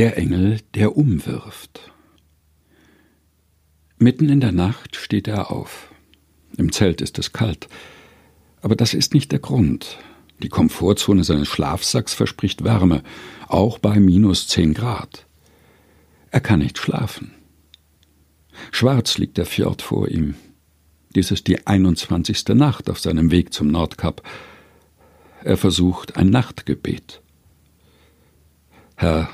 Der Engel, der umwirft. Mitten in der Nacht steht er auf. Im Zelt ist es kalt. Aber das ist nicht der Grund. Die Komfortzone seines Schlafsacks verspricht Wärme, auch bei minus zehn Grad. Er kann nicht schlafen. Schwarz liegt der Fjord vor ihm. Dies ist die 21. Nacht auf seinem Weg zum Nordkap. Er versucht ein Nachtgebet. Herr,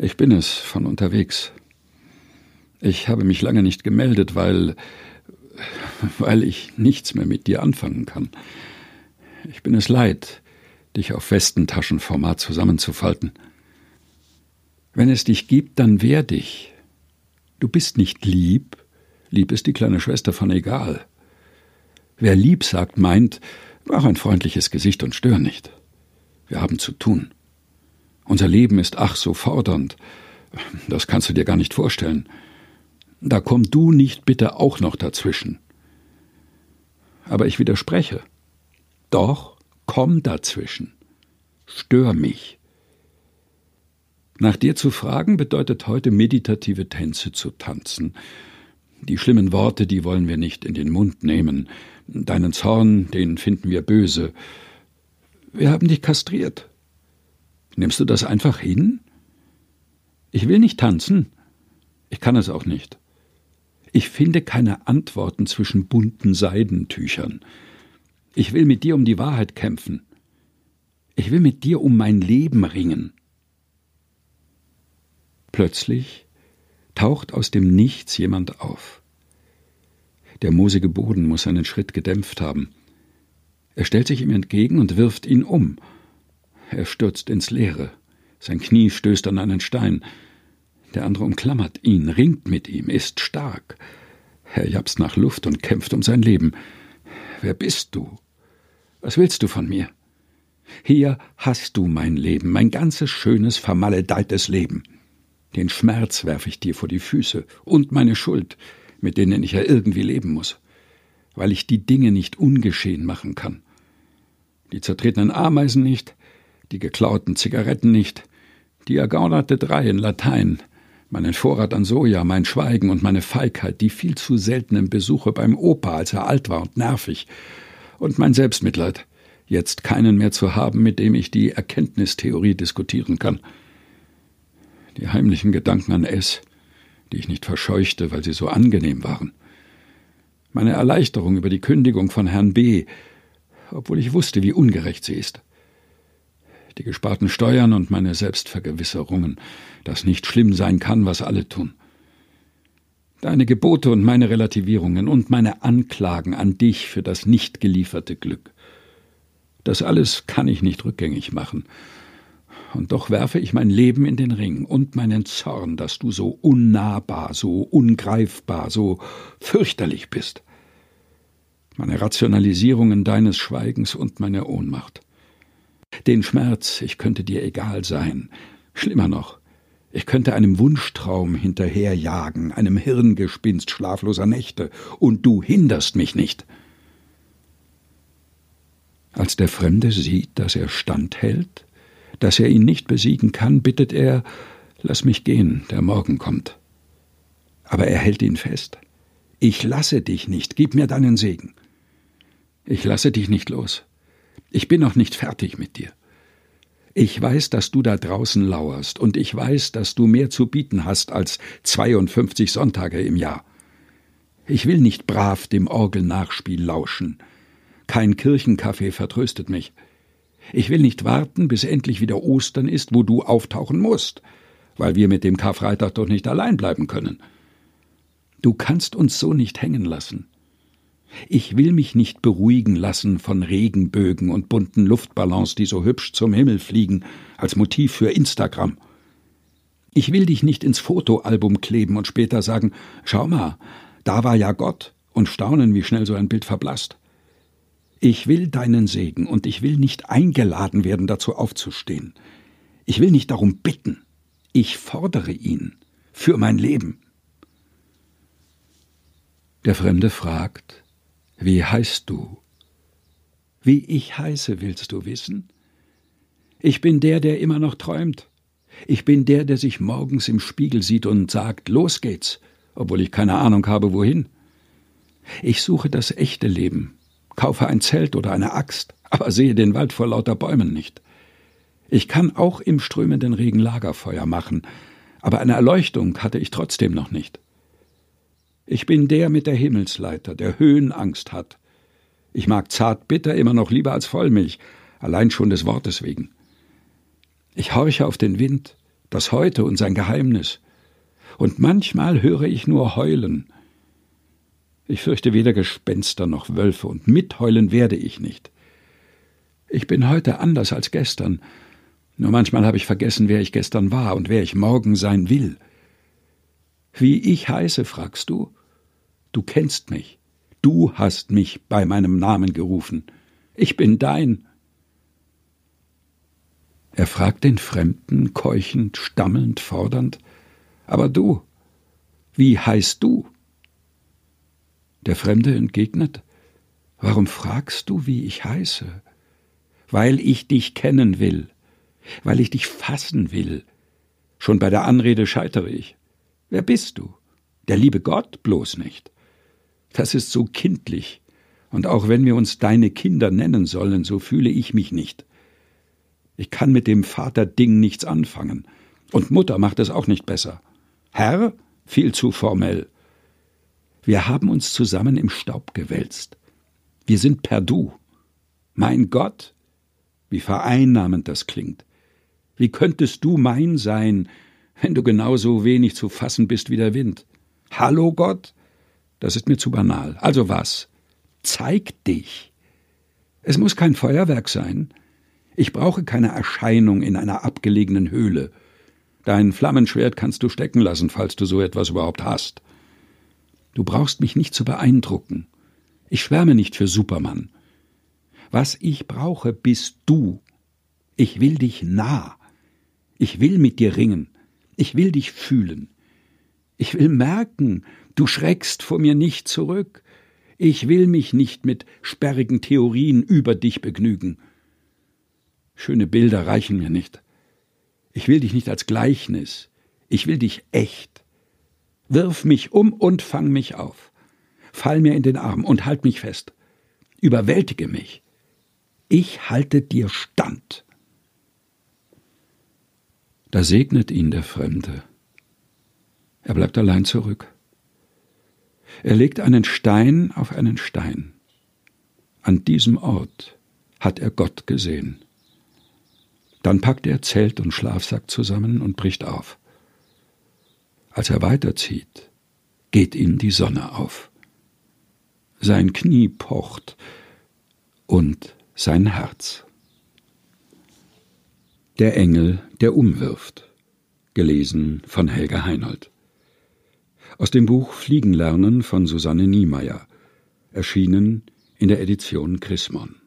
ich bin es von unterwegs. Ich habe mich lange nicht gemeldet, weil weil ich nichts mehr mit dir anfangen kann. Ich bin es leid, dich auf Westentaschenformat zusammenzufalten. Wenn es dich gibt, dann wehr dich. Du bist nicht lieb, lieb ist die kleine Schwester von egal. Wer lieb sagt, meint, mach ein freundliches Gesicht und stör nicht. Wir haben zu tun. Unser Leben ist ach so fordernd. Das kannst du dir gar nicht vorstellen. Da komm du nicht bitte auch noch dazwischen. Aber ich widerspreche. Doch, komm dazwischen. Stör mich. Nach dir zu fragen bedeutet heute meditative Tänze zu tanzen. Die schlimmen Worte, die wollen wir nicht in den Mund nehmen. Deinen Zorn, den finden wir böse. Wir haben dich kastriert. Nimmst du das einfach hin? Ich will nicht tanzen. Ich kann es auch nicht. Ich finde keine Antworten zwischen bunten Seidentüchern. Ich will mit dir um die Wahrheit kämpfen. Ich will mit dir um mein Leben ringen. Plötzlich taucht aus dem Nichts jemand auf. Der moosige Boden muss seinen Schritt gedämpft haben. Er stellt sich ihm entgegen und wirft ihn um. Er stürzt ins Leere. Sein Knie stößt an einen Stein. Der andere umklammert ihn, ringt mit ihm, ist stark. Er japst nach Luft und kämpft um sein Leben. Wer bist du? Was willst du von mir? Hier hast du mein Leben, mein ganzes schönes, vermaledeites Leben. Den Schmerz werfe ich dir vor die Füße und meine Schuld, mit denen ich ja irgendwie leben muss, weil ich die Dinge nicht ungeschehen machen kann. Die zertretenen Ameisen nicht, die geklauten Zigaretten nicht, die ergaunerte Drei in Latein, meinen Vorrat an Soja, mein Schweigen und meine Feigheit, die viel zu seltenen Besuche beim Opa, als er alt war und nervig, und mein Selbstmitleid, jetzt keinen mehr zu haben, mit dem ich die Erkenntnistheorie diskutieren kann. Die heimlichen Gedanken an S, die ich nicht verscheuchte, weil sie so angenehm waren. Meine Erleichterung über die Kündigung von Herrn B., obwohl ich wusste, wie ungerecht sie ist die gesparten Steuern und meine Selbstvergewisserungen, dass nicht schlimm sein kann, was alle tun. Deine Gebote und meine Relativierungen und meine Anklagen an dich für das nicht gelieferte Glück. Das alles kann ich nicht rückgängig machen. Und doch werfe ich mein Leben in den Ring und meinen Zorn, dass du so unnahbar, so ungreifbar, so fürchterlich bist. Meine Rationalisierungen deines Schweigens und meine Ohnmacht. Den Schmerz, ich könnte dir egal sein. Schlimmer noch, ich könnte einem Wunschtraum hinterherjagen, einem Hirngespinst schlafloser Nächte, und du hinderst mich nicht. Als der Fremde sieht, dass er standhält, dass er ihn nicht besiegen kann, bittet er, lass mich gehen, der Morgen kommt. Aber er hält ihn fest. Ich lasse dich nicht, gib mir deinen Segen. Ich lasse dich nicht los. Ich bin noch nicht fertig mit dir. Ich weiß, dass du da draußen lauerst, und ich weiß, dass du mehr zu bieten hast als 52 Sonntage im Jahr. Ich will nicht brav dem Orgelnachspiel lauschen. Kein Kirchenkaffee vertröstet mich. Ich will nicht warten, bis endlich wieder Ostern ist, wo du auftauchen musst, weil wir mit dem Karfreitag doch nicht allein bleiben können. Du kannst uns so nicht hängen lassen. Ich will mich nicht beruhigen lassen von Regenbögen und bunten Luftballons, die so hübsch zum Himmel fliegen, als Motiv für Instagram. Ich will dich nicht ins Fotoalbum kleben und später sagen, schau mal, da war ja Gott, und staunen, wie schnell so ein Bild verblasst. Ich will deinen Segen, und ich will nicht eingeladen werden, dazu aufzustehen. Ich will nicht darum bitten. Ich fordere ihn für mein Leben. Der Fremde fragt, wie heißt du? Wie ich heiße, willst du wissen? Ich bin der, der immer noch träumt. Ich bin der, der sich morgens im Spiegel sieht und sagt, los geht's, obwohl ich keine Ahnung habe, wohin. Ich suche das echte Leben, kaufe ein Zelt oder eine Axt, aber sehe den Wald vor lauter Bäumen nicht. Ich kann auch im strömenden Regen Lagerfeuer machen, aber eine Erleuchtung hatte ich trotzdem noch nicht. Ich bin der mit der Himmelsleiter, der Höhenangst hat. Ich mag zart bitter immer noch lieber als Vollmilch, allein schon des Wortes wegen. Ich horche auf den Wind, das Heute und sein Geheimnis, und manchmal höre ich nur heulen. Ich fürchte weder Gespenster noch Wölfe, und mitheulen werde ich nicht. Ich bin heute anders als gestern, nur manchmal habe ich vergessen, wer ich gestern war und wer ich morgen sein will. Wie ich heiße, fragst du? Du kennst mich. Du hast mich bei meinem Namen gerufen. Ich bin dein. Er fragt den Fremden, keuchend, stammelnd, fordernd, aber du, wie heißt du? Der Fremde entgegnet, Warum fragst du, wie ich heiße? Weil ich dich kennen will weil ich dich fassen will. Schon bei der Anrede scheitere ich. Wer bist du? Der liebe Gott bloß nicht. Das ist so kindlich, und auch wenn wir uns deine Kinder nennen sollen, so fühle ich mich nicht. Ich kann mit dem Vaterding nichts anfangen, und Mutter macht es auch nicht besser. Herr? Viel zu formell. Wir haben uns zusammen im Staub gewälzt. Wir sind per Du. Mein Gott? Wie vereinnahmend das klingt. Wie könntest du mein sein, wenn du genauso wenig zu fassen bist wie der Wind? Hallo Gott? Das ist mir zu banal. Also was? Zeig dich. Es muss kein Feuerwerk sein. Ich brauche keine Erscheinung in einer abgelegenen Höhle. Dein Flammenschwert kannst du stecken lassen, falls du so etwas überhaupt hast. Du brauchst mich nicht zu beeindrucken. Ich schwärme nicht für Superman. Was ich brauche, bist du. Ich will dich nah. Ich will mit dir ringen. Ich will dich fühlen. Ich will merken, du schreckst vor mir nicht zurück. Ich will mich nicht mit sperrigen Theorien über dich begnügen. Schöne Bilder reichen mir nicht. Ich will dich nicht als Gleichnis. Ich will dich echt. Wirf mich um und fang mich auf. Fall mir in den Arm und halt mich fest. Überwältige mich. Ich halte dir stand. Da segnet ihn der Fremde. Er bleibt allein zurück. Er legt einen Stein auf einen Stein. An diesem Ort hat er Gott gesehen. Dann packt er Zelt und Schlafsack zusammen und bricht auf. Als er weiterzieht, geht ihm die Sonne auf. Sein Knie pocht und sein Herz. Der Engel, der umwirft. Gelesen von Helga Heinold. Aus dem Buch Fliegen lernen von Susanne Niemeyer. Erschienen in der Edition Chrismon.